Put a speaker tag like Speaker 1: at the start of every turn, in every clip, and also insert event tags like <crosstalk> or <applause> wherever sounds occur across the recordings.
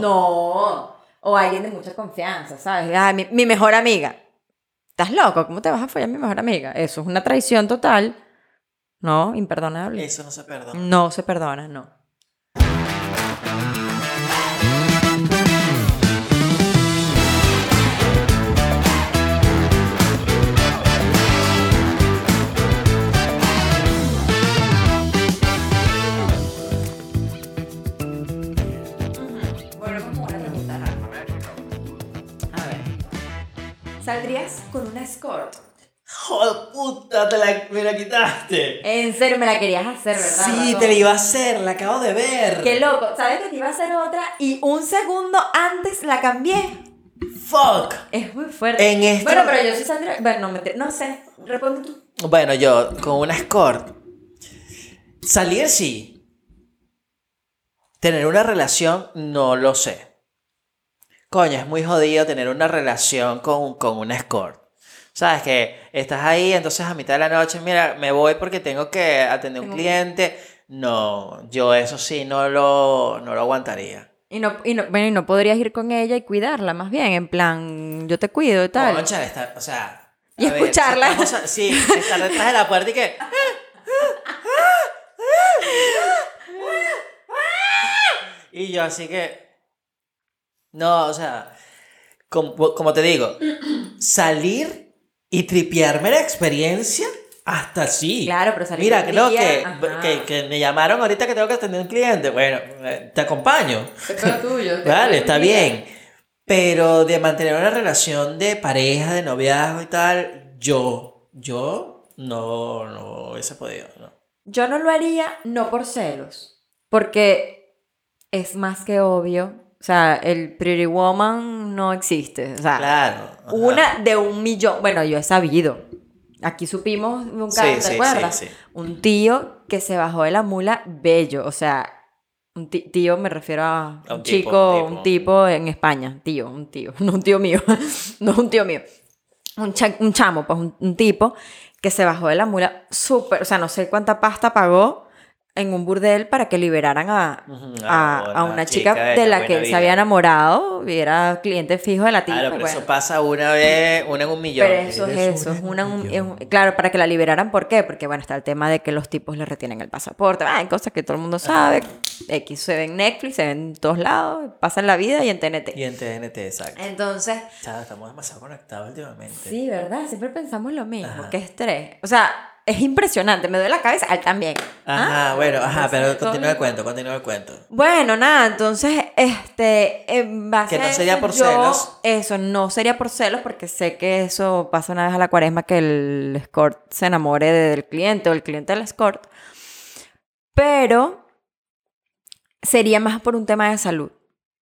Speaker 1: No. O alguien de mucha confianza, ¿sabes? Ah, mi, mi mejor amiga. ¿Estás loco? ¿Cómo te vas a follar a mi mejor amiga? Eso es una traición total. No, imperdonable.
Speaker 2: Eso no se perdona.
Speaker 1: No se perdona, no. ¿Saldrías con una escort?
Speaker 2: ¡Joder, puta! Te la, me la quitaste.
Speaker 1: En serio, me la querías hacer, ¿verdad?
Speaker 2: Sí, te la iba a hacer, la acabo de ver.
Speaker 1: Qué loco. ¿Sabes que te iba a hacer otra y un segundo antes la cambié?
Speaker 2: ¡Fuck!
Speaker 1: Es muy fuerte.
Speaker 2: En este-
Speaker 1: Bueno, pero yo sí saldría. Bueno, no, no sé. Responde tú.
Speaker 2: Bueno, yo, con una escort. Salir sí. Tener una relación, no lo sé. Coño, es muy jodido tener una relación con, con una escort. Sabes que estás ahí, entonces a mitad de la noche, mira, me voy porque tengo que atender un cliente. No, yo eso sí no lo, no lo aguantaría.
Speaker 1: Y no, y no, bueno, y no podrías ir con ella y cuidarla, más bien, en plan, yo te cuido y tal.
Speaker 2: Concha, está- o sea.
Speaker 1: Y
Speaker 2: a ver,
Speaker 1: escucharla.
Speaker 2: a- sí, estar detrás de la puerta y que. Y yo así que. No, o sea. Como, como te digo, salir y tripearme la experiencia hasta sí.
Speaker 1: Claro, pero salir
Speaker 2: Mira,
Speaker 1: un
Speaker 2: que que, que, me llamaron ahorita que tengo que atender un cliente. Bueno, eh, te acompaño.
Speaker 1: tuyo. <laughs>
Speaker 2: Vale, está bien. Pero de mantener una relación de pareja, de noviazgo y tal, yo, yo no, no hubiese podido, ¿no?
Speaker 1: Yo no lo haría, no por celos, porque es más que obvio. O sea, el Pretty Woman no existe. O sea,
Speaker 2: Claro.
Speaker 1: una de un millón. Bueno, yo he sabido. Aquí supimos un caso,
Speaker 2: Sí,
Speaker 1: ¿te
Speaker 2: sí,
Speaker 1: acuerdas?
Speaker 2: sí, sí.
Speaker 1: Un tío que se bajó de la mula bello. O sea, un tío me refiero a un,
Speaker 2: A un tipo,
Speaker 1: chico,
Speaker 2: tipo.
Speaker 1: un tipo en España. Tío, un tío. <laughs> No un tío mío. <laughs> no un tío mío. Un, cha- un chamo, pues un, un tipo que se bajó de la mula súper. O sea, no sé cuánta pasta pagó en un burdel para que liberaran a, a,
Speaker 2: a
Speaker 1: a
Speaker 2: una chica
Speaker 1: chica,
Speaker 2: de
Speaker 1: de
Speaker 2: la
Speaker 1: la que se había enamorado y era cliente fijo de la tipa.
Speaker 2: Claro, pero
Speaker 1: bueno.
Speaker 2: eso pasa una vez, una en un millón.
Speaker 1: Pero eso es eso, es una, un- es un- claro, para que la liberaran, ¿por qué? Porque bueno, está el tema de que los tipos le retienen el pasaporte, ah, hay cosas que todo el mundo sabe, X se ve en Netflix, se ve en todos lados, pasan la vida y en TNT.
Speaker 2: Y en TNT, exacto.
Speaker 1: Entonces,
Speaker 2: Chao, estamos demasiado conectados últimamente.
Speaker 1: sí, ¿verdad? Siempre pensamos lo mismo, qué estrés. O sea, es impresionante, me duele la cabeza, él también.
Speaker 2: Ajá,
Speaker 1: Ah,
Speaker 2: bueno, ajá, pero continúa el cuento, continúa el cuento.
Speaker 1: Bueno, nada, entonces, este, en base
Speaker 2: Que no
Speaker 1: a
Speaker 2: sería
Speaker 1: eso,
Speaker 2: por
Speaker 1: yo-
Speaker 2: celos.
Speaker 1: Eso, no sería por celos, porque sé que eso pasa una vez a la cuaresma, que el escort se enamore del cliente o el cliente del escort. Pero sería más por un tema de salud,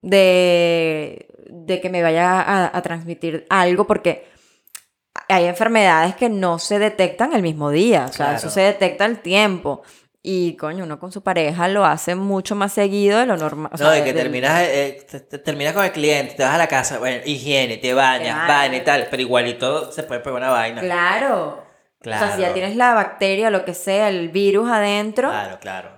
Speaker 1: de, de que me vaya a, a transmitir algo, porque hay enfermedades que no se detectan el mismo día, o sea,
Speaker 2: Claro.
Speaker 1: eso se detecta al tiempo. Y coño, uno con su pareja lo hace mucho más seguido de lo normal.
Speaker 2: No,
Speaker 1: sea,
Speaker 2: de que
Speaker 1: del-
Speaker 2: terminas, eh, te- te- terminas con el cliente, te vas a la casa, bueno, higiene, te bañas,
Speaker 1: bañas.
Speaker 2: vaina y tal, pero igualito se puede pegar una vaina.
Speaker 1: Claro. O sea, si ya
Speaker 2: Claro.
Speaker 1: tienes la bacteria o lo que sea, el virus adentro,
Speaker 2: Claro, claro.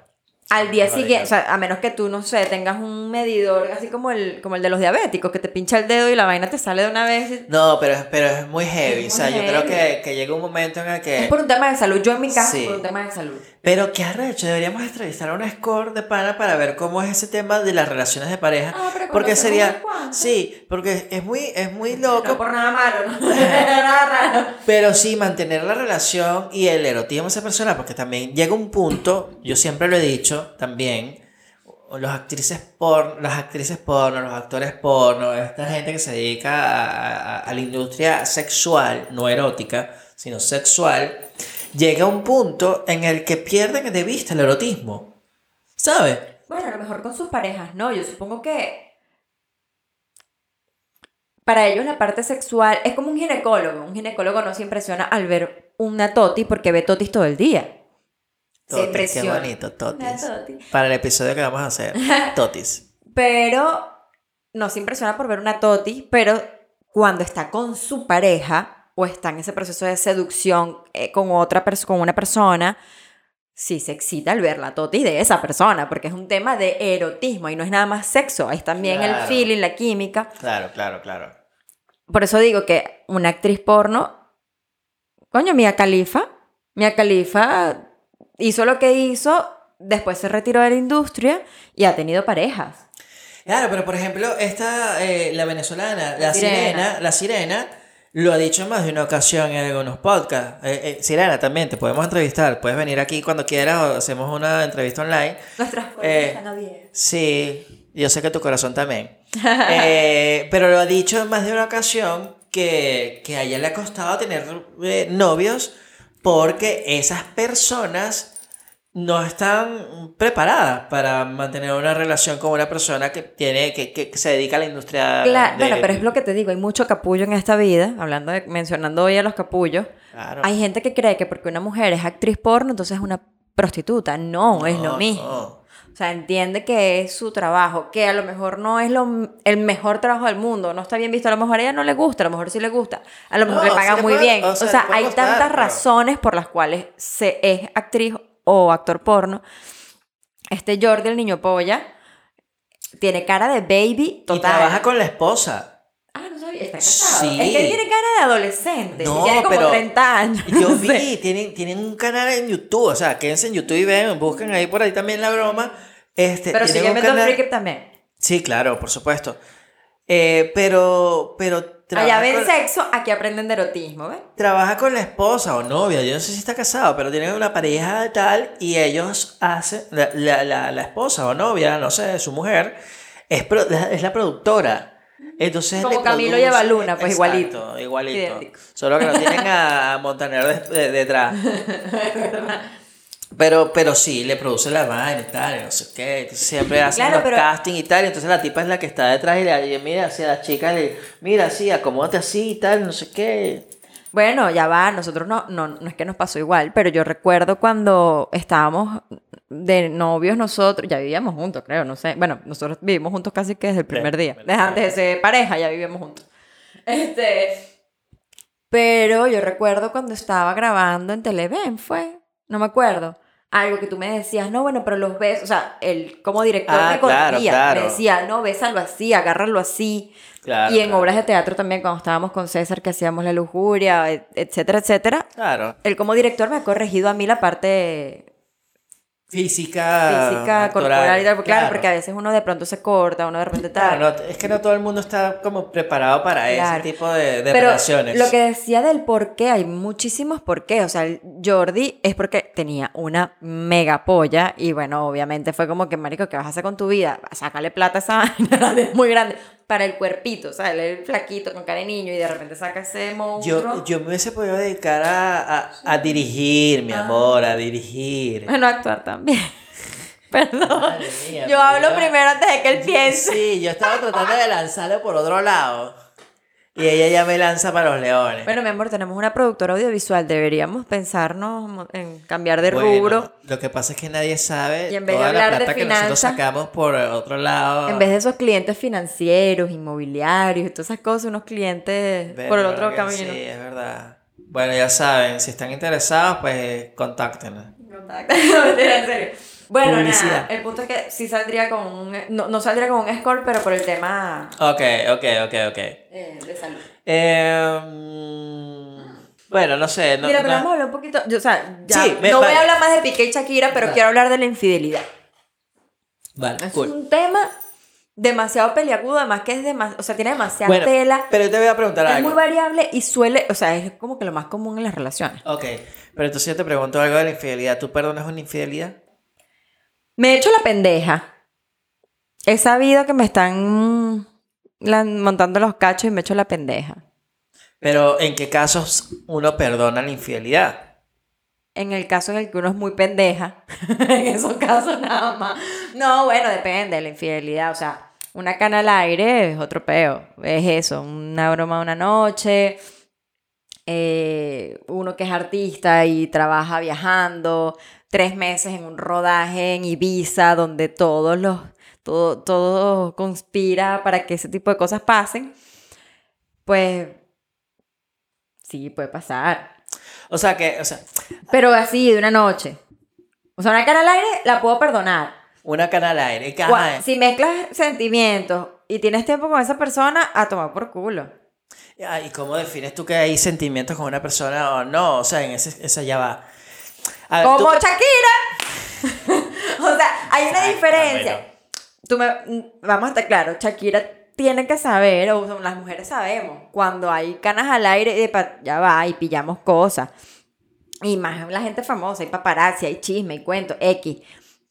Speaker 1: Al día siguiente, o sea, a menos que tú, no sé, tengas un medidor así como el, como el de los diabéticos, que te pincha el dedo y la vaina te sale de una vez.
Speaker 2: No, pero, es- pero es muy heavy.
Speaker 1: Es
Speaker 2: o sea, yo creo que, que llega un momento en el que.
Speaker 1: Es por un tema de salud. Yo en mi caso,
Speaker 2: Sí.
Speaker 1: por un tema de salud.
Speaker 2: Pero qué arrecho, deberíamos entrevistar a un score de pana para ver cómo es ese tema de las relaciones de pareja.
Speaker 1: Ah, pero
Speaker 2: porque sería. Sí, porque es muy, es muy
Speaker 1: No
Speaker 2: loco.
Speaker 1: por nada malo, ¿no? <laughs> <laughs> nada raro.
Speaker 2: Pero sí, mantener la relación y el erotismo de esa persona, porque también llega un punto, yo siempre lo he dicho también, los actrices porno, las actrices porno, los actores porno, esta gente que se dedica a, a- a la industria sexual, no erótica, sino sexual, llega un punto en el que pierden de vista el erotismo. ¿Sabes?
Speaker 1: Bueno, a lo mejor con sus parejas, no. Yo supongo que para ellos la parte sexual es como un ginecólogo. Un ginecólogo no se impresiona al ver una toti porque ve totis todo el día. Se
Speaker 2: Totis, qué bonito, totis.
Speaker 1: toti.
Speaker 2: Para el episodio que vamos a hacer, <laughs> totis.
Speaker 1: Pero no se impresiona por ver una toti, pero cuando está con su pareja o está en ese proceso de seducción eh, con otra con una persona, sí se excita al ver la totis de esa persona, porque es un tema de erotismo y no es nada más sexo, es también el feeling, la química.
Speaker 2: Claro, claro, claro.
Speaker 1: Por eso digo que una actriz porno, coño, Mia Khalifa, Mia Khalifa hizo lo que hizo, después se retiró de la industria y ha tenido parejas.
Speaker 2: Claro, pero por ejemplo, esta, eh, la venezolana, la
Speaker 1: Sirena.
Speaker 2: sirena. la sirena, lo ha dicho en más de una ocasión en algunos podcasts. Eh, eh, sirena, también te podemos entrevistar. Puedes venir aquí cuando quieras o hacemos una entrevista online.
Speaker 1: Nuestras puertas
Speaker 2: Eh,
Speaker 1: están abiertas.
Speaker 2: Sí, yo sé que tu corazón también. <laughs> Eh, pero lo ha dicho en más de una ocasión que, que a ella le ha costado tener eh, novios porque esas personas no están preparadas para mantener una relación con una persona que tiene que, que- que se dedica a la industria
Speaker 1: Claro,
Speaker 2: de-
Speaker 1: bueno, pero es lo que te digo, hay mucho capullo en esta vida, hablando de, mencionando hoy a los capullos.
Speaker 2: Claro.
Speaker 1: Hay gente que cree que porque una mujer es actriz porno, entonces es una prostituta. No, es lo mismo.
Speaker 2: no.
Speaker 1: O sea, entiende que es su trabajo, que a lo mejor no es lo, el mejor trabajo del mundo, no está bien visto, a lo mejor a ella no le gusta, a lo mejor sí le gusta, a lo mejor
Speaker 2: No,
Speaker 1: le
Speaker 2: le
Speaker 1: muy
Speaker 2: puede-
Speaker 1: bien.
Speaker 2: o
Speaker 1: O
Speaker 2: sea,
Speaker 1: sea,
Speaker 2: le puede
Speaker 1: hay tantas razones por las cuales se es actriz o actor porno. Este Jordi, el niño polla, tiene cara de baby
Speaker 2: Y trabaja con la esposa.
Speaker 1: Ah, no sabía, está casado.
Speaker 2: Sí.
Speaker 1: Es que él tiene cara de adolescente.
Speaker 2: No,
Speaker 1: tiene como
Speaker 2: pero
Speaker 1: 30 años.
Speaker 2: Yo
Speaker 1: no
Speaker 2: vi,
Speaker 1: sé.
Speaker 2: tienen, tienen un canal en YouTube, o sea, quédense en YouTube y ven, busquen ahí por ahí también la broma. Este,
Speaker 1: Pero sigue
Speaker 2: un
Speaker 1: viendo
Speaker 2: canal-
Speaker 1: también.
Speaker 2: Sí, claro, por supuesto. Eh, pero, pero
Speaker 1: Allá
Speaker 2: trabaja
Speaker 1: ven
Speaker 2: con,
Speaker 1: sexo, aquí aprenden de erotismo, ¿ves?
Speaker 2: trabaja con la esposa o novia, yo no sé si está casado, pero tienen una pareja tal y ellos hacen, la, la, la, la esposa o novia, no sé, su mujer, es, pro- es la productora. Entonces
Speaker 1: Como Camilo y
Speaker 2: produce-
Speaker 1: Evaluna, pues,
Speaker 2: Exacto,
Speaker 1: igualito.
Speaker 2: igualito.
Speaker 1: Idéntico.
Speaker 2: Solo que no tienen a, Montaner de- de- detrás. <laughs> Pero, pero sí, le produce la vaina y tal, y no sé qué. Entonces siempre hacen
Speaker 1: Claro,
Speaker 2: los
Speaker 1: pero-
Speaker 2: casting y tal. Y entonces la tipa es la que está detrás y le y mira así a la chica, le mira así, acomódate así y tal, no sé qué.
Speaker 1: Bueno, ya va, nosotros no, no, no es que nos pasó igual, pero yo recuerdo cuando estábamos de novios nosotros, ya vivíamos juntos, creo, no sé. Bueno, nosotros vivimos juntos casi que desde el primer día. Desde antes de ser pareja ya vivíamos juntos. Este, pero yo recuerdo cuando estaba grabando en Televen, fue, no me acuerdo. Algo que tú me decías, no, bueno, pero los ves, o sea, él como director
Speaker 2: Ah,
Speaker 1: me
Speaker 2: claro, claro.
Speaker 1: me decía, no, bésalo así, agárralo así.
Speaker 2: Claro.
Speaker 1: y en obras de teatro también, cuando estábamos con César, que hacíamos La Lujuria, et- etcétera, etcétera,
Speaker 2: Claro.
Speaker 1: él como director me ha corregido a mí la parte
Speaker 2: Física.
Speaker 1: física,
Speaker 2: actoral,
Speaker 1: corporal y tal, claro, porque a veces uno de pronto se corta, uno de repente tal.
Speaker 2: Claro, no, es que no todo el mundo está como preparado para
Speaker 1: Claro.
Speaker 2: ese tipo de, de
Speaker 1: Pero
Speaker 2: relaciones.
Speaker 1: lo que decía del por qué, hay muchísimos por qué. O sea, el Jordi es porque tenía una mega polla y bueno, obviamente fue como que, marico, ¿qué vas a hacer con tu vida? Sácale plata a esa <laughs> vaina, es muy grande. Para el cuerpito, o sea, él es flaquito, con cara de niño y de repente saca ese monstruo.
Speaker 2: Yo, yo me hubiese podido dedicar a, a, a dirigir,
Speaker 1: Ah.
Speaker 2: mi amor, a dirigir.
Speaker 1: Bueno, actuar también. <laughs> Perdón.
Speaker 2: Madre mía,
Speaker 1: Yo hablo primero antes de que él piense.
Speaker 2: Sí, yo estaba tratando de lanzarlo por otro lado. Y ella ya me lanza para los leones.
Speaker 1: Bueno, mi amor, tenemos una productora audiovisual. Deberíamos pensarnos en cambiar de
Speaker 2: Bueno,
Speaker 1: rubro.
Speaker 2: Lo que pasa es que nadie sabe
Speaker 1: Y en vez de
Speaker 2: toda la
Speaker 1: de
Speaker 2: plata que nosotros
Speaker 1: finanzas,
Speaker 2: sacamos por otro lado.
Speaker 1: En vez de esos clientes financieros, inmobiliarios y todas esas cosas, unos clientes por el otro camino.
Speaker 2: Sí, es verdad. Bueno, ya saben, si están interesados, pues contáctenos. <laughs>
Speaker 1: Mentira, en serio. Bueno,
Speaker 2: Publicidad.
Speaker 1: nada, el punto es que sí saldría con un... No, no saldría con un score, pero por el tema
Speaker 2: Ok, ok, ok, ok.
Speaker 1: eh, de salud.
Speaker 2: Eh, mm, bueno, no sé. No,
Speaker 1: Mira, pero
Speaker 2: no-
Speaker 1: vamos a hablar un poquito... yo, o sea, ya,
Speaker 2: Sí, me-
Speaker 1: no voy a hablar más de Piqué y Shakira, pero
Speaker 2: Vale.
Speaker 1: quiero hablar de la infidelidad.
Speaker 2: Vale,
Speaker 1: Es
Speaker 2: cool.
Speaker 1: un tema demasiado peliagudo, además que es demasiado... O sea, tiene demasiada
Speaker 2: Bueno,
Speaker 1: tela.
Speaker 2: pero yo te voy a preguntar
Speaker 1: Es
Speaker 2: algo.
Speaker 1: muy variable y suele... O sea, es como que lo más común en las relaciones.
Speaker 2: Ok, pero entonces yo te pregunto algo de la infidelidad. ¿Tú perdonas una infidelidad?
Speaker 1: Me he hecho la pendeja. He sabido que me están la- montando los cachos y me he hecho la pendeja.
Speaker 2: Pero ¿en qué casos uno perdona la infidelidad?
Speaker 1: En el caso en el que uno es muy pendeja, <laughs> en esos casos nada más. No, bueno, depende de la infidelidad. O sea, una cana al aire es otro peo. Es eso, una broma una noche. eh, uno que es artista y trabaja viajando. Tres meses en un rodaje en Ibiza donde todos los. Todo, todo conspira para que ese tipo de cosas pasen. Pues. Sí, puede pasar.
Speaker 2: O sea que, o sea,
Speaker 1: Pero así, de una noche. O sea, una cara al aire la puedo perdonar.
Speaker 2: Una cara al aire. que,
Speaker 1: Gua-
Speaker 2: ajá,
Speaker 1: Si mezclas sentimientos y tienes tiempo con esa persona, a tomar por culo.
Speaker 2: Ah, ¿Y cómo defines tú que hay sentimientos con una persona o no? O sea, en ese, esa ya va. A ver,
Speaker 1: Como
Speaker 2: tú-
Speaker 1: Shakira. <laughs> o sea, hay una
Speaker 2: Ay,
Speaker 1: diferencia. Tú me, vamos a estar claros, Shakira tiene que saber, o las mujeres sabemos, cuando hay canas al aire, epa, ya va, y pillamos cosas. Y más la gente famosa, hay paparazzi, hay chisme, hay cuento, X.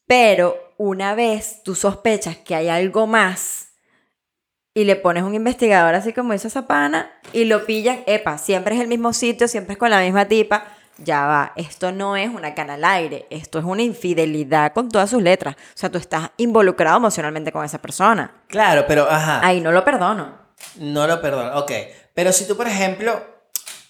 Speaker 1: Pero una vez tú sospechas que hay algo más y le pones un investigador así como hizo esa pana y lo pillan, epa, siempre es el mismo sitio, siempre es con la misma tipa, ya va, esto no es una cana al aire, esto es una infidelidad con todas sus letras. O sea, tú estás involucrado emocionalmente con esa persona.
Speaker 2: Claro, pero ajá.
Speaker 1: Ahí no lo perdono.
Speaker 2: No lo perdono. Ok. Pero si tú, por ejemplo.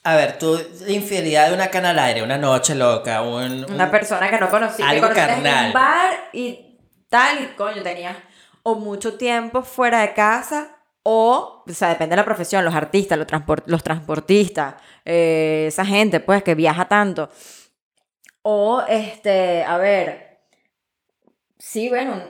Speaker 2: A ver, tú, infidelidad de una cana al aire, una noche loca, un. un-
Speaker 1: Una persona que no conocí, que
Speaker 2: Algo
Speaker 1: conociste en
Speaker 2: carnal.
Speaker 1: un bar y tal, y coño, tenías o mucho tiempo fuera de casa, o, o sea, depende de la profesión, los artistas, los, transport- los transportistas, eh, esa gente, pues, que viaja tanto. O, este, a ver, sí, bueno.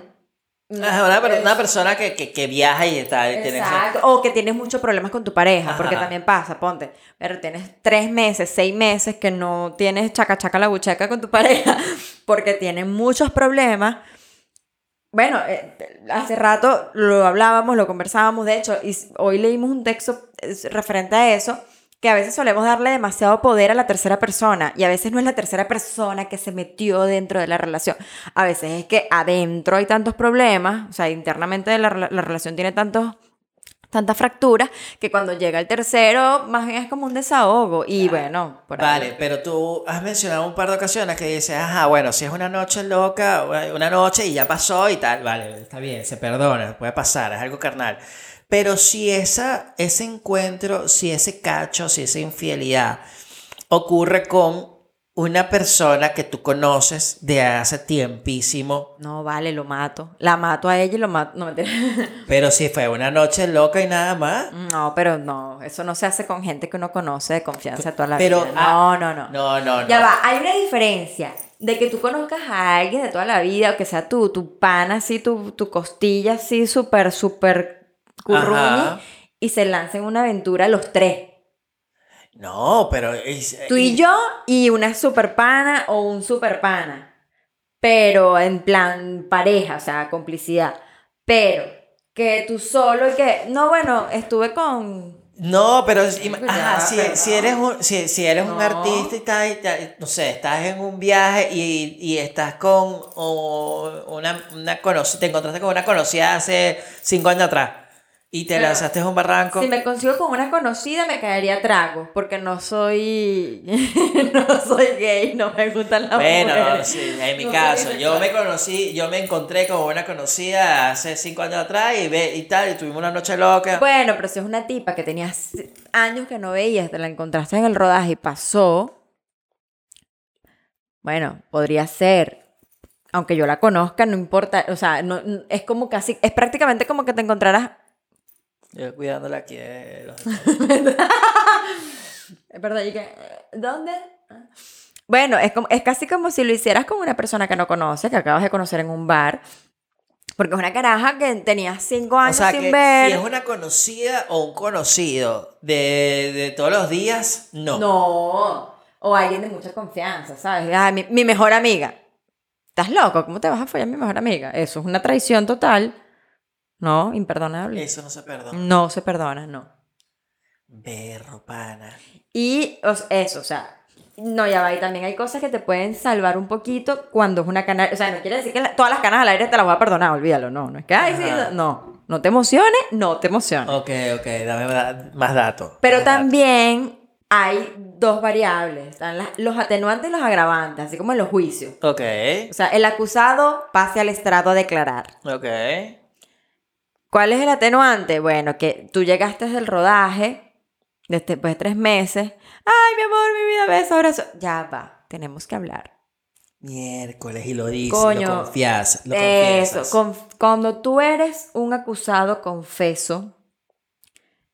Speaker 2: Ajá, una, per- una persona que, que, que viaja y está. tiene-.
Speaker 1: O que tienes muchos problemas con tu pareja, porque
Speaker 2: Ajá.
Speaker 1: también pasa, ponte, pero tienes tres meses, seis meses que no tienes chaca chaca la bucheca con tu pareja, <laughs> porque tienes muchos problemas. Bueno, eh, hace rato lo hablábamos, lo conversábamos, de hecho, y hoy leímos un texto eh, referente a eso, que a veces solemos darle demasiado poder a la tercera persona y a veces no es la tercera persona que se metió dentro de la relación. A veces es que adentro hay tantos problemas, o sea, internamente la, la relación tiene tantos tantas fracturas que cuando llega el tercero más bien es como un desahogo y bueno, por ahí.
Speaker 2: Vale, pero tú has mencionado un par de ocasiones que dices, ajá, bueno, si es una noche loca, una noche y ya pasó y tal, vale, está bien, se perdona, puede pasar, es algo carnal. Pero si esa, ese encuentro, si ese cacho, si esa infidelidad ocurre con una persona que tú conoces de hace tiempísimo,
Speaker 1: No, vale, lo mato. La mato a ella y lo mato. No, mentira. <laughs>
Speaker 2: pero si fue una noche loca y nada más,
Speaker 1: No, pero no, eso no se hace con gente que uno conoce de confianza toda la
Speaker 2: Pero,
Speaker 1: vida.
Speaker 2: ah,
Speaker 1: No, no, no.
Speaker 2: no, no, no.
Speaker 1: Ya va, hay una diferencia de que tú conozcas a alguien de toda la vida o que sea tú, tu pana así, tu, tu costilla así súper, súper curruñi
Speaker 2: Ajá.
Speaker 1: y se lancen una aventura los tres.
Speaker 2: No, pero... es-
Speaker 1: Tú y yo y una super pana o un super pana. Pero en plan pareja, o sea, complicidad. Pero que tú solo y que, no, bueno, estuve con...
Speaker 2: No, pero
Speaker 1: Pues
Speaker 2: ajá,
Speaker 1: ya,
Speaker 2: si,
Speaker 1: pero
Speaker 2: si
Speaker 1: no.
Speaker 2: eres un, si, si eres un artista y tal, no sé, estás en un viaje y, y estás con o, una, una conocida, te encontraste con una conocida hace cinco años atrás y te lanzaste a un barranco.
Speaker 1: Si me consigo con una conocida me caería trago, porque no soy <laughs> no soy gay, no me gustan las
Speaker 2: Bueno, no,
Speaker 1: mujeres.
Speaker 2: sí, en mi
Speaker 1: No
Speaker 2: caso, yo me conocí, yo me encontré con una conocida hace cinco años atrás y, ve, y tal, y tuvimos una noche loca.
Speaker 1: Bueno, pero si es una tipa que tenías años que no veías, te la encontraste en el rodaje y pasó, bueno, podría ser. Aunque yo la conozca, no importa, o sea, no, no- es como casi, es prácticamente como que te encontraras,
Speaker 2: Yo cuidándola aquí. de los- <laughs>
Speaker 1: es verdad, y que, eh, ¿dónde? Ah. Bueno, es, como, es casi como si lo hicieras con una persona que no conoces, que acabas de conocer en un bar, porque es una caraja que tenías cinco
Speaker 2: O
Speaker 1: años
Speaker 2: sea,
Speaker 1: sin
Speaker 2: que
Speaker 1: ver.
Speaker 2: si es una conocida o un conocido de, de todos los días, no.
Speaker 1: No. O alguien de mucha confianza, ¿sabes? Ay, mi, mi mejor amiga. ¿Estás loco? ¿Cómo te vas a follar a mi mejor amiga? Eso es una traición total. No, imperdonable.
Speaker 2: Eso no se perdona.
Speaker 1: No se perdona, no.
Speaker 2: Berro, pana.
Speaker 1: Y o eso, o sea, no, ya va. Y también hay cosas que te pueden salvar un poquito cuando es una cana. O sea, no quiere decir que la- todas las canas al aire te las voy a perdonar, olvídalo. No, no es que, ay, sí, no. No te emociones, no te emociones.
Speaker 2: Ok, ok, dame da- más datos.
Speaker 1: Pero
Speaker 2: más
Speaker 1: también hay dos variables. Están las- los atenuantes y los agravantes, así como en los juicios.
Speaker 2: Ok,
Speaker 1: O sea, el acusado pase al estrado a declarar.
Speaker 2: ok.
Speaker 1: ¿Cuál es el atenuante? Bueno, que tú llegaste del rodaje, después de tres meses. Ay, mi amor, mi vida, beso, abrazo. Ya va, tenemos que hablar.
Speaker 2: Miércoles y lo dices,
Speaker 1: Coño,
Speaker 2: lo confías, lo
Speaker 1: Eso, conf- cuando tú eres un acusado confeso,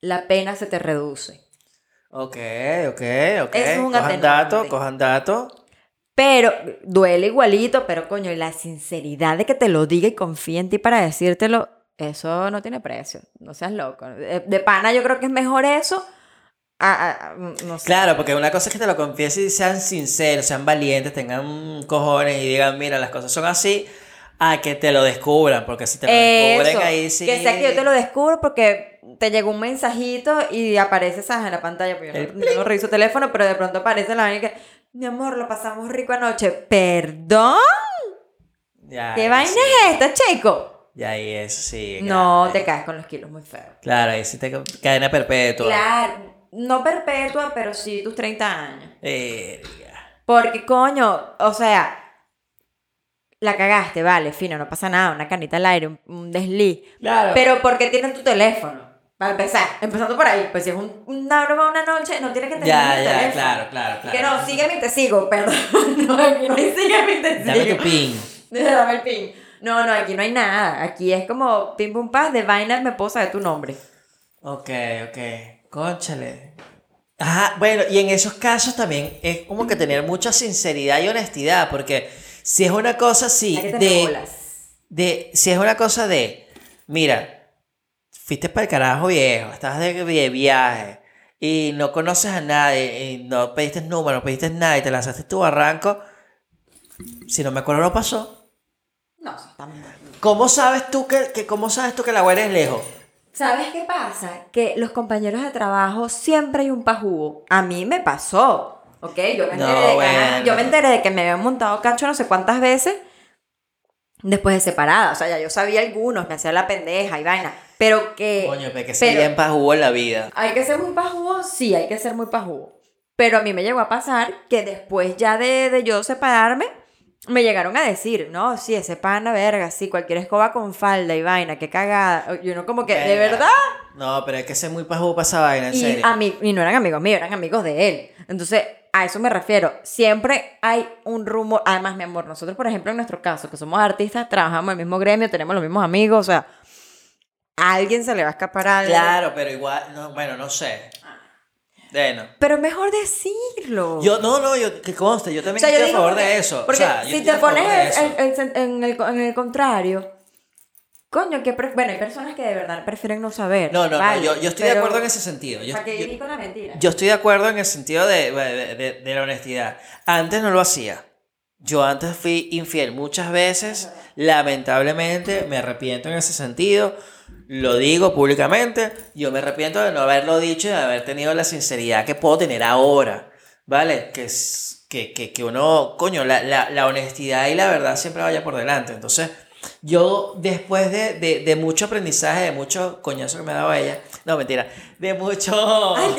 Speaker 1: la pena se te reduce.
Speaker 2: Ok, ok, ok.
Speaker 1: Es un
Speaker 2: cojan
Speaker 1: atenuante.
Speaker 2: dato, cojan dato.
Speaker 1: Pero duele igualito, pero coño, la sinceridad de que te lo diga y confíe en ti para decírtelo, eso no tiene precio. No seas loco. De, de pana yo creo que es mejor eso. a- a- a- no sé.
Speaker 2: Claro, porque una cosa es que te lo confiesen y sean sinceros, sean valientes, tengan cojones y digan, mira, las cosas son así, a que te lo descubran, porque si te lo descubren
Speaker 1: Eso,
Speaker 2: ahí sí.
Speaker 1: Que sea que yo te lo descubro porque te llegó un mensajito y aparece, ¿sabes? En la pantalla. Pues yo no, yo no reviso teléfono, pero de pronto aparece la vaina que, mi amor, lo pasamos rico anoche. ¿Perdón?
Speaker 2: Ya,
Speaker 1: ¿Qué vaina
Speaker 2: sí.
Speaker 1: es esta, chico?
Speaker 2: Ya ahí eso sí.
Speaker 1: No, te caes con los kilos muy feo.
Speaker 2: Claro, ahí sí te cadena perpetua.
Speaker 1: Claro, no perpetua, pero sí tus 30 años.
Speaker 2: Verga.
Speaker 1: Porque, coño, o sea, la cagaste, vale, fino, no pasa nada, una canita al aire, un, un desliz.
Speaker 2: Claro.
Speaker 1: Pero ¿por qué tienen tu teléfono? Para empezar, empezando por ahí, pues si es un- una broma una noche, no tienes que tener
Speaker 2: ya,
Speaker 1: el
Speaker 2: ya,
Speaker 1: teléfono.
Speaker 2: claro, claro, claro. <laughs>
Speaker 1: Que no, sígueme y te sigo, perdón. No, no sígueme y te
Speaker 2: Dame
Speaker 1: sigo.
Speaker 2: tu pin. <laughs>
Speaker 1: Dame el pin. No, no, aquí no hay nada. Aquí es como pim pum paz de vaina me puedo saber tu nombre.
Speaker 2: Ok, ok. Conchale. Ajá, bueno, y en esos casos también es como que tener mucha sinceridad y honestidad, porque si es una cosa así de, de, si es una cosa de, mira, fuiste para el carajo viejo, estás de, de viaje y no conoces a nadie y no pediste número, no pediste nada y te lanzaste tu barranco, si no me acuerdo no pasó.
Speaker 1: No.
Speaker 2: ¿Cómo sabes tú que, que cómo sabes tú que la buena es lejos?
Speaker 1: ¿Sabes qué pasa? Que los compañeros de trabajo siempre hay un pajugo. A mí me pasó. ¿Ok? Yo me enteré,
Speaker 2: No,
Speaker 1: de, que, yo me enteré de que me habían montado cacho no sé cuántas veces después de separada. O sea, ya yo sabía algunos, me hacía la pendeja y vaina. Pero que.
Speaker 2: Coño, que se en jugo en la vida.
Speaker 1: ¿Hay que ser muy pajugo? Sí, hay que ser muy pajugo. Pero a mí me llegó a pasar que después ya de, de yo separarme, me llegaron a decir, no, sí, ese pana, verga, sí, cualquier escoba con falda y vaina, qué cagada. Y uno como que, ¿de verdad?
Speaker 2: No, pero hay que ser muy pajugo para esa vaina, en
Speaker 1: Y,
Speaker 2: serio.
Speaker 1: a mí, y no eran amigos míos, eran amigos de él. Entonces, a eso me refiero. Siempre hay un rumor. Además, mi amor, nosotros, por ejemplo, en nuestro caso, que somos artistas, trabajamos en el mismo gremio, tenemos los mismos amigos, o sea, a alguien se le va a escapar algo.
Speaker 2: Claro, pero igual, no, bueno, no sé. Bueno.
Speaker 1: Pero mejor decirlo.
Speaker 2: Yo, no, no, yo, que conste, yo
Speaker 1: O
Speaker 2: también
Speaker 1: sea, yo
Speaker 2: estoy a
Speaker 1: digo
Speaker 2: favor de eso.
Speaker 1: Porque
Speaker 2: o sea, yo
Speaker 1: si te
Speaker 2: a
Speaker 1: pones el sen- en, el, en el contrario, coño, que bueno, hay personas que de verdad prefieren no saber.
Speaker 2: No, no,
Speaker 1: vale,
Speaker 2: no, yo, yo estoy de acuerdo en ese sentido. Yo,
Speaker 1: ¿Para qué
Speaker 2: yo-
Speaker 1: con la mentira?
Speaker 2: yo estoy de acuerdo en el sentido de, de- de- de la honestidad. Antes no lo hacía. Yo antes fui infiel muchas veces. Lamentablemente me arrepiento en ese sentido. Lo digo públicamente. Yo me arrepiento de no haberlo dicho y de haber tenido la sinceridad que puedo tener ahora. ¿Vale? Que, es- que, que, que uno, coño, la, la, la honestidad y la verdad siempre vaya por delante. Entonces, yo después de, de, de mucho aprendizaje, de mucho coñazo que me ha dado ella, no, mentira, de mucho... <laughs> <laughs>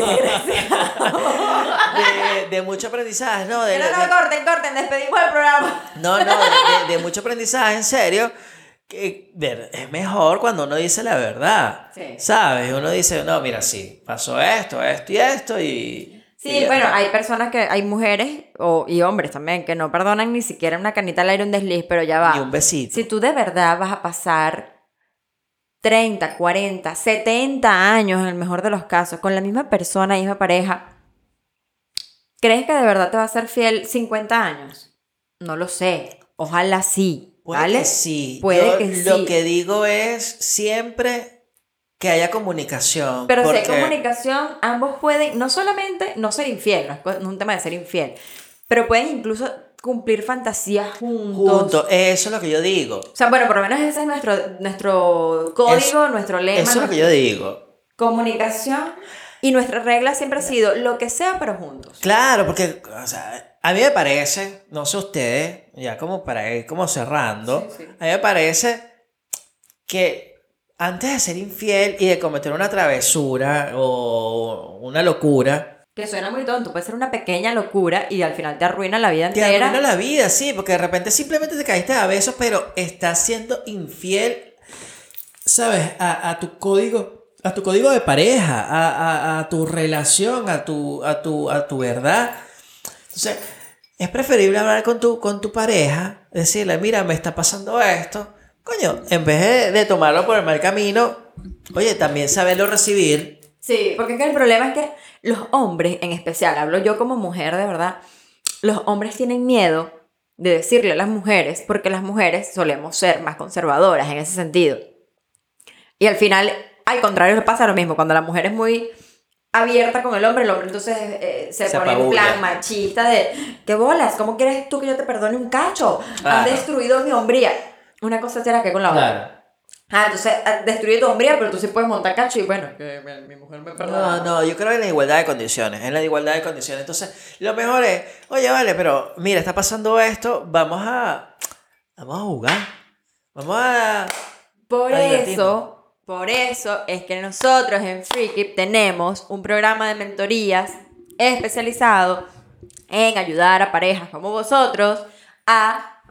Speaker 2: de, de mucho aprendizaje, ¿no? De,
Speaker 1: no, no, corten, corten, despedimos el programa.
Speaker 2: no, no, de mucho aprendizaje, en serio. Que ver, es mejor cuando uno dice la verdad.
Speaker 1: Sí.
Speaker 2: ¿Sabes? Uno dice, no, mira, sí, pasó esto, esto y esto y...
Speaker 1: Sí,
Speaker 2: y
Speaker 1: bueno,
Speaker 2: está".
Speaker 1: hay personas que, hay mujeres o, y hombres también que no perdonan ni siquiera una canita al aire, un desliz, pero ya va.
Speaker 2: Y un besito.
Speaker 1: Si tú de verdad vas a pasar 30, 40, 70 años en el mejor de los casos con la misma persona, misma pareja, ¿crees que de verdad te va a ser fiel 50 años? No lo sé. Ojalá sí.
Speaker 2: Puede
Speaker 1: ¿Vale?
Speaker 2: que sí.
Speaker 1: Puede
Speaker 2: Yo
Speaker 1: que
Speaker 2: Lo
Speaker 1: sí.
Speaker 2: que digo es siempre que haya comunicación.
Speaker 1: Pero si hay comunicación, ambos pueden, no solamente no ser infiel, no es, un tema de ser infiel, pero pueden incluso cumplir fantasías juntos.
Speaker 2: Juntos, eso es lo que yo digo.
Speaker 1: O sea, bueno, por lo menos ese es nuestro, nuestro código, nuestro lema.
Speaker 2: Eso es lo que yo digo.
Speaker 1: Comunicación. Y nuestra regla siempre ha sido lo que sea, pero juntos.
Speaker 2: Claro, porque, o sea, a mí me parece, no sé ustedes, ya como para ir como cerrando,
Speaker 1: Sí, sí.
Speaker 2: a mí me parece que antes de ser infiel y de cometer una travesura o una locura,
Speaker 1: Que suena muy tonto, puede ser una pequeña locura y al final te arruina la vida
Speaker 2: te
Speaker 1: entera.
Speaker 2: arruina la vida, sí, porque de repente simplemente te caíste a besos, pero estás siendo infiel, ¿sabes? A, a tu código, a tu código de pareja, a, a- a tu relación, a tu, a tu, a tu verdad. Entonces, es preferible hablar con tu, con tu pareja, decirle, mira, me está pasando esto. Coño, en vez de, tomarlo por el mal camino, oye, también saberlo recibir.
Speaker 1: Sí, porque el problema es que los hombres, en especial, hablo yo como mujer de verdad, los hombres tienen miedo de decirle a las mujeres, porque las mujeres solemos ser más conservadoras en ese sentido. Y al final, al contrario, pasa lo mismo. Cuando la mujer es muy abierta con el hombre, el hombre entonces eh, se,
Speaker 2: Se
Speaker 1: pone en
Speaker 2: apabulla.
Speaker 1: plan machista de, ¿qué bolas? ¿Cómo quieres tú que yo te perdone un cacho? Han
Speaker 2: Claro.
Speaker 1: destruido mi hombría. Una cosa será que con la otra.
Speaker 2: Claro.
Speaker 1: Ah, entonces has destruido tu hombría, pero tú sí puedes montar cacho y bueno, que mi, mujer me perdona.
Speaker 2: No, no, yo creo en la igualdad de condiciones, en la igualdad de condiciones. Entonces, lo mejor es, oye, vale, pero mira, está pasando esto, vamos a, vamos a jugar, vamos a...
Speaker 1: Por
Speaker 2: a
Speaker 1: eso, por eso es que nosotros en Freakip tenemos un programa de mentorías especializado en ayudar a parejas como vosotros a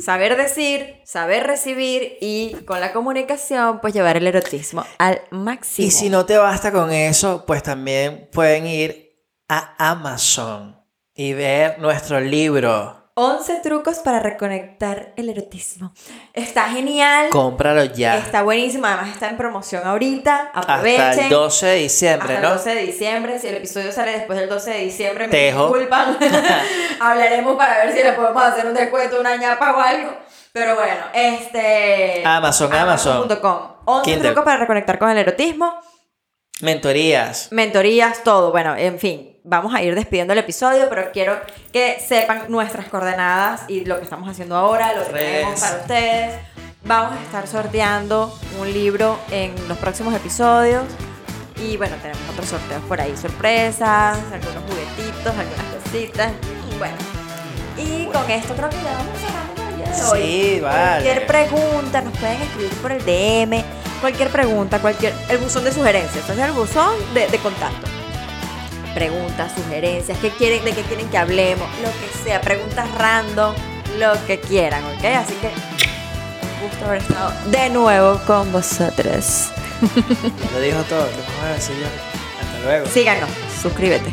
Speaker 1: saber decir, saber recibir y con la comunicación pues llevar el erotismo al máximo.
Speaker 2: Y si no te basta con eso, pues también pueden ir a Amazon y ver nuestro libro.
Speaker 1: 11 trucos para reconectar el erotismo. Está genial.
Speaker 2: Cómpralo ya.
Speaker 1: Está buenísimo, además está en promoción ahorita.
Speaker 2: Hasta
Speaker 1: Aprovechen.
Speaker 2: el 12 de diciembre,
Speaker 1: Hasta
Speaker 2: ¿no?
Speaker 1: el 12 de diciembre, si el episodio sale después del 12 de diciembre, me disculpan. <laughs> <laughs> Hablaremos para ver si le podemos hacer un descuento, una ñapa o algo. Pero bueno, este.
Speaker 2: Amazon, Amazon.
Speaker 1: Amazon.com. 11
Speaker 2: Kindle.
Speaker 1: trucos para reconectar con el erotismo,
Speaker 2: Mentorías.
Speaker 1: mentorías, todo. Bueno, en fin, vamos a ir despidiendo el episodio, pero quiero que sepan nuestras coordenadas y lo que estamos haciendo ahora, lo que tenemos para ustedes. Vamos a estar sorteando un libro en los próximos episodios. Y bueno, tenemos otros sorteos por ahí, sorpresas, algunos juguetitos, algunas cositas. Bueno, y con esto creo que ya vamos cerrando el día de hoy.
Speaker 2: Sí, vale.
Speaker 1: Cualquier pregunta nos pueden escribir por el DM. Cualquier pregunta, cualquier. El buzón de sugerencias, sea, el buzón de, de contacto. Preguntas, sugerencias, ¿qué quieren, de qué quieren que hablemos, lo que sea, preguntas random, lo que quieran, ¿ok? Así que un gusto haber estado de nuevo con vosotros. <laughs>
Speaker 2: Lo dijo todo, ¿qué más voy a decir yo? Hasta luego.
Speaker 1: Síganos, suscríbete.